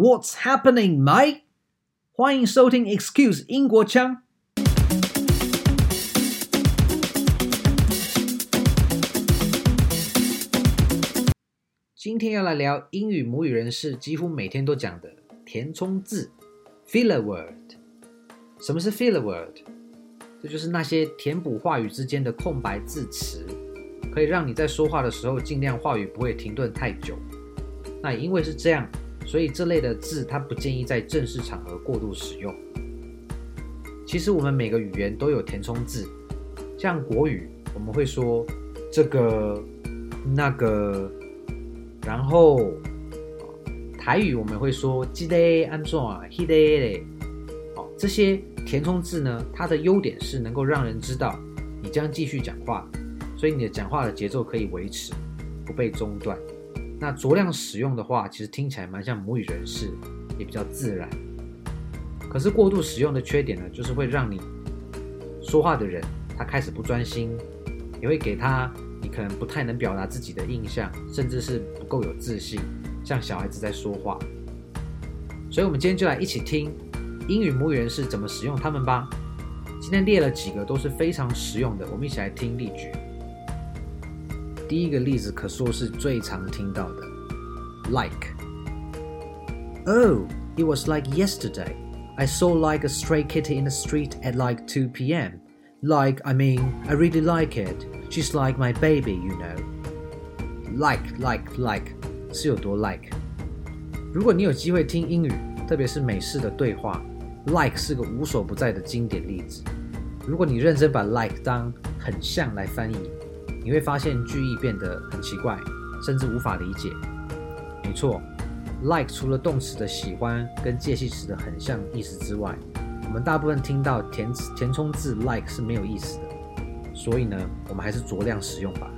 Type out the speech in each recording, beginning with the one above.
What's happening, Mike？欢迎收听 Excuse 英国腔。今天要来聊英语母语人士几乎每天都讲的填充字 filler word。什么是 filler word？这就是那些填补话语之间的空白字词，可以让你在说话的时候尽量话语不会停顿太久。那也因为是这样。所以这类的字，它不建议在正式场合过度使用。其实我们每个语言都有填充字，像国语我们会说这个、那个，然后台语我们会说记得安装啊，记得嘞。好，这些填充字呢，它的优点是能够让人知道你将继续讲话，所以你的讲话的节奏可以维持，不被中断。那酌量使用的话，其实听起来蛮像母语人士，也比较自然。可是过度使用的缺点呢，就是会让你说话的人他开始不专心，也会给他你可能不太能表达自己的印象，甚至是不够有自信，像小孩子在说话。所以，我们今天就来一起听英语母语人士怎么使用它们吧。今天列了几个都是非常实用的，我们一起来听例句。第一个例子可说是最常听到的，like。Oh, it was like yesterday. I saw like a stray kitty in the street at like 2 p.m. Like, I mean, I really like it. She's like my baby, you know. Like, like, like，是有多 like？如果你有机会听英语，特别是美式的对话，like 是个无所不在的经典例子。如果你认真把 like 当很像来翻译。 你会发现句意变得很奇怪，甚至无法理解。没错，like 除了动词的喜欢跟介系词的很像意思之外，我们大部分听到填填充字 like 是没有意思的。所以呢，我们还是酌量使用吧。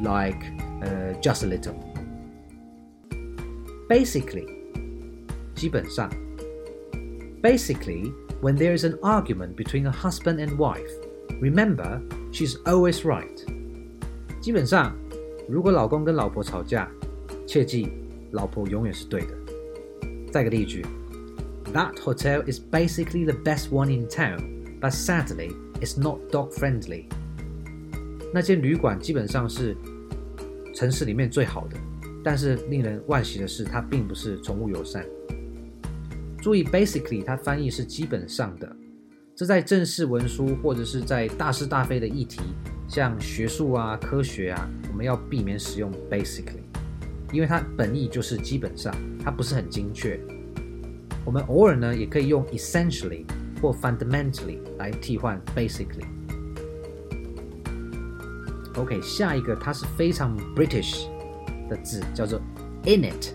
Like，呃，just a little。Basically，基本上。Basically, when there is an argument between a husband and wife, remember she's always right. 基本上，如果老公跟老婆吵架，切记老婆永远是对的。再个例句：That hotel is basically the best one in town, but sadly, it's not dog friendly. 那间旅馆基本上是城市里面最好的，但是令人惋惜的是，它并不是宠物友善。注意，basically 它翻译是基本上的，这在正式文书或者是在大是大非的议题。像学术啊、科学啊，我们要避免使用 basically，因为它本意就是基本上，它不是很精确。我们偶尔呢，也可以用 essentially 或 fundamentally 来替换 basically。OK，下一个它是非常 British 的字，叫做 in-it，in-it，I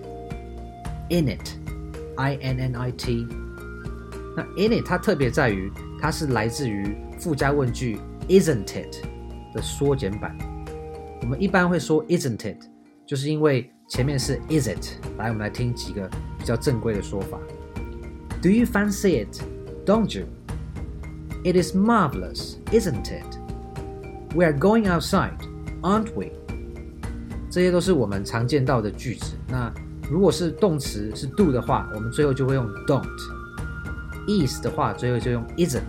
N N I T。那 in-it 它特别在于，它是来自于附加问句 isn't it。的缩减版，我们一般会说 isn't it，就是因为前面是 is it。来，我们来听几个比较正规的说法。Do you fancy it? Don't you? It is marvelous, isn't it? We are going outside, aren't we? 这些都是我们常见到的句子。那如果是动词是 do 的话，我们最后就会用 don't。is 的话，最后就用 isn't，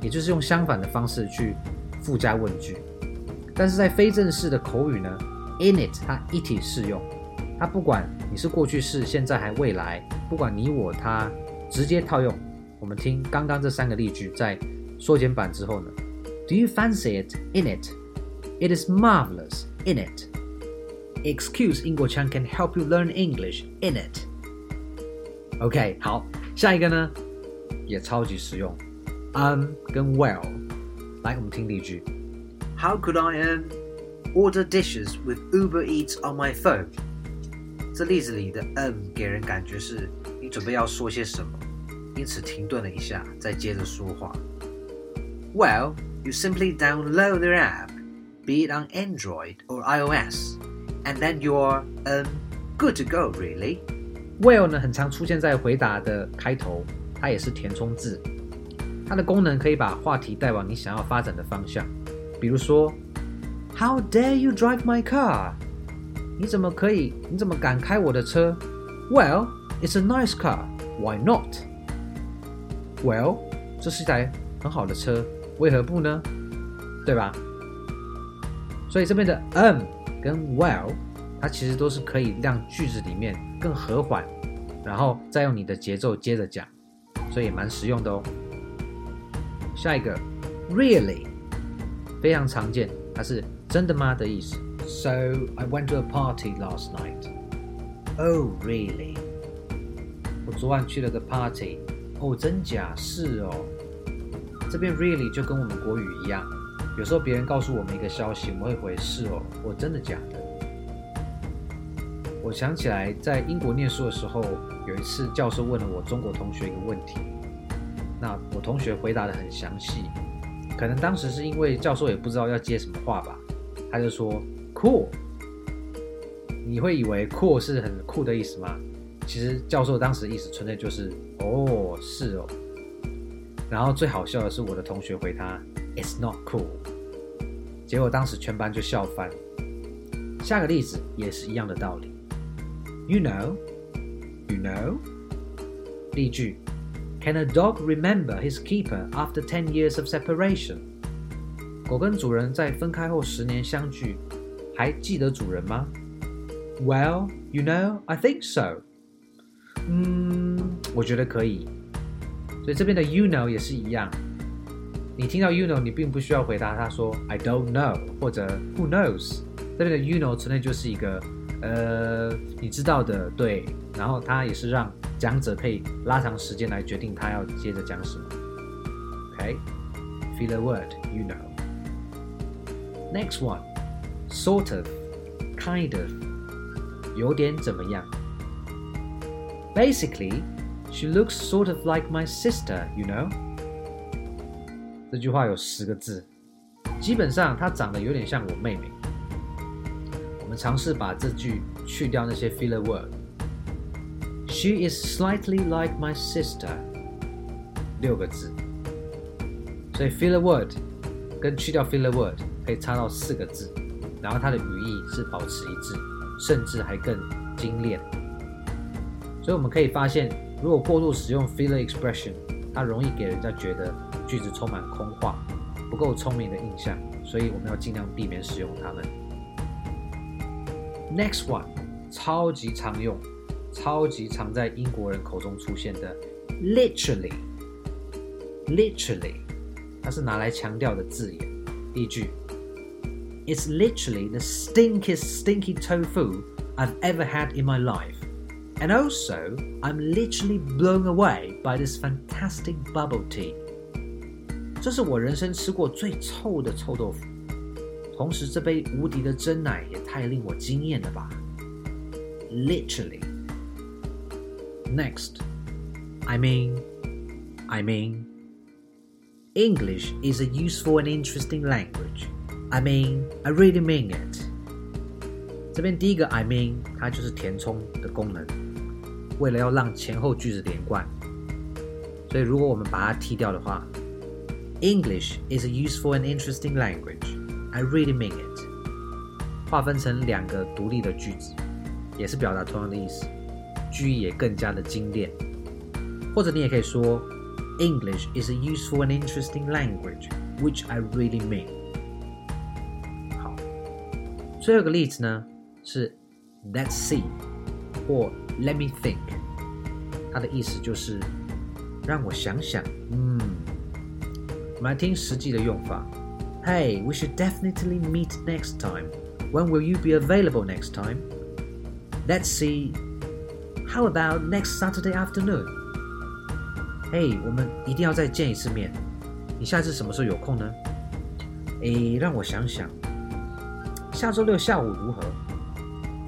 也就是用相反的方式去。附加问句，但是在非正式的口语呢，in it 它一体适用，它不管你是过去式、现在还未来，不管你我它，直接套用。我们听刚刚这三个例句，在缩减版之后呢，Do you fancy it in it? It is marvelous in it. Excuse 英国腔 can help you learn English in it. OK，好，下一个呢也超级实用，um 跟 well。来，我们听例句。How could I um order dishes with Uber Eats on my phone？这例子里的 um 给人感觉是你准备要说些什么，因此停顿了一下，再接着说话。Well, you simply download the app, be it on Android or iOS, and then you're um good to go, really. Well 呢，很常出现在回答的开头，它也是填充字。 它的功能可以把话题带往你想要发展的方向，比如说，How dare you drive my car？你怎么可以？你怎么敢开我的车？Well, It's a nice car. Why not? Well，这是一台很好的车，为何不呢？对吧？所以这边的 um 跟 well，它其实都是可以让句子里面更和缓，然后再用你的节奏接着讲，所以也蛮实用的哦。下一个 really 非常常见，它是真的吗的意思。So I went to a party last night. Oh, really? 我昨晚去了个 party。哦，真假？是哦。这边 really 就跟我们国语一样。有时候别人告诉我们一个消息，我们会回是哦，我真的假的？我想起来，在英国念书的时候，有一次教授问了我中国同学一个问题，那我同学回答得很详细，可能当时是因为教授也不知道要接什么话吧，他就说 cool。你会以为 cool 是很酷的意思吗？其实教授当时意思纯粹就是哦，是哦。然后最好笑的是我的同学回他。It's not cool。结果当时全班就笑翻。下个例子也是一样的道理。You know, you know。例句：Can a dog remember his keeper after ten years of separation？狗跟主人在分开后十年相聚，还记得主人吗？Well, you know, I think so。嗯，我觉得可以。所以这边的 you know 也是一样。你听到 you know，你并不需要回答他说 I don't know 或者 Who knows。这边的 you know 存在就是一个呃，你知道的，对。然后它也是让讲者可以拉长时间来决定他要接着讲什么。OK，filler、okay? word you know。Next one，sort of，kind of，有点怎么样？Basically，she looks sort of like my sister，you know。这句话有十个字，基本上她长得有点像我妹妹。我们尝试把这句去掉那些 filler word。She is slightly like my sister。六个字，所以 filler word 跟去掉 filler word 可以差到四个字，然后它的语义是保持一致，甚至还更精炼。所以我们可以发现，如果过度使用 filler expression，它容易给人家觉得。句子充满空话，不够聪明的印象，所以我们要尽量避免使用它们。Next one，超级常用，超级常在英国人口中出现的，literally，literally，它是拿来强调的字眼。例句：It's literally the stinkiest stinky tofu I've ever had in my life, and also I'm literally blown away by this fantastic bubble tea. 这是我人生吃过最臭的臭豆腐，同时这杯无敌的珍奶也太令我惊艳了吧！Literally. Next, I mean, I mean, English is a useful and interesting language. I mean, I really mean it. 这边第一个 I mean，它就是填充的功能，为了要让前后句子连贯，所以如果我们把它剔掉的话。English is a useful and interesting language. I really mean it. 划分成两个独立的句子，也是表达同样的意思， 句意也更加的精炼。或者你也可以说，English is a useful and interesting language, which I really mean. 好，最后一个例子呢是 Let's see 或 Let me think，它的意思就是让我想想，嗯。我们来听实际的用法。Hey, we should definitely meet next time. When will you be available next time? Let's see. How about next Saturday afternoon? Hey, 我们一定要再见一次面。你下次什么时候有空呢？诶，让我想想。下周六下午如何？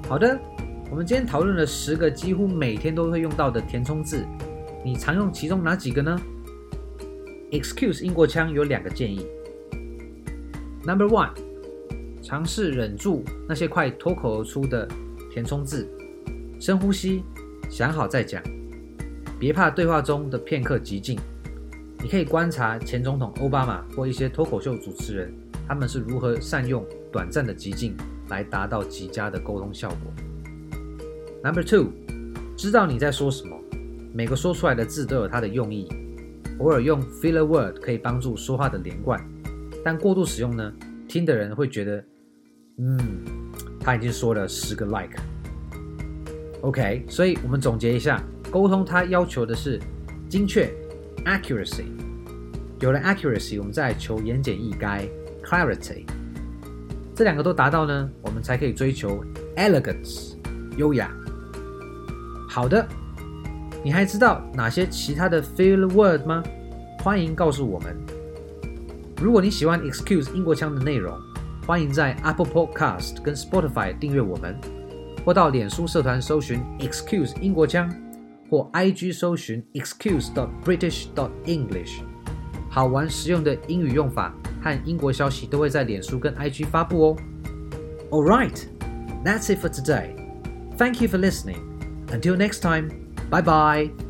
好的。我们今天讨论了十个几乎每天都会用到的填充字，你常用其中哪几个呢？Excuse 英国腔有两个建议。Number one，尝试忍住那些快脱口而出的填充字，深呼吸，想好再讲。别怕对话中的片刻寂静，你可以观察前总统奥巴马或一些脱口秀主持人，他们是如何善用短暂的寂静来达到极佳的沟通效果。Number two，知道你在说什么。每个说出来的字都有它的用意。偶尔用 filler word 可以帮助说话的连贯，但过度使用呢，听的人会觉得，嗯，他已经说了十个 like。OK，所以我们总结一下，沟通它要求的是精确 accuracy。有了 accuracy，我们再求言简意赅 clarity。这两个都达到呢，我们才可以追求 elegance 优雅。好的。你还知道哪些其他的 filler word 吗？欢迎告诉我们。如果你喜欢 Excuse 英国腔的内容，欢迎在 Apple Podcast 跟 Spotify 订阅我们，或到脸书社团搜寻 Excuse 英国腔，或 IG 搜寻 Excuse dot British dot English。好玩实用的英语用法和英国消息都会在脸书跟 IG 发布哦。All right, that's it for today. Thank you for listening. Until next time. Bye bye.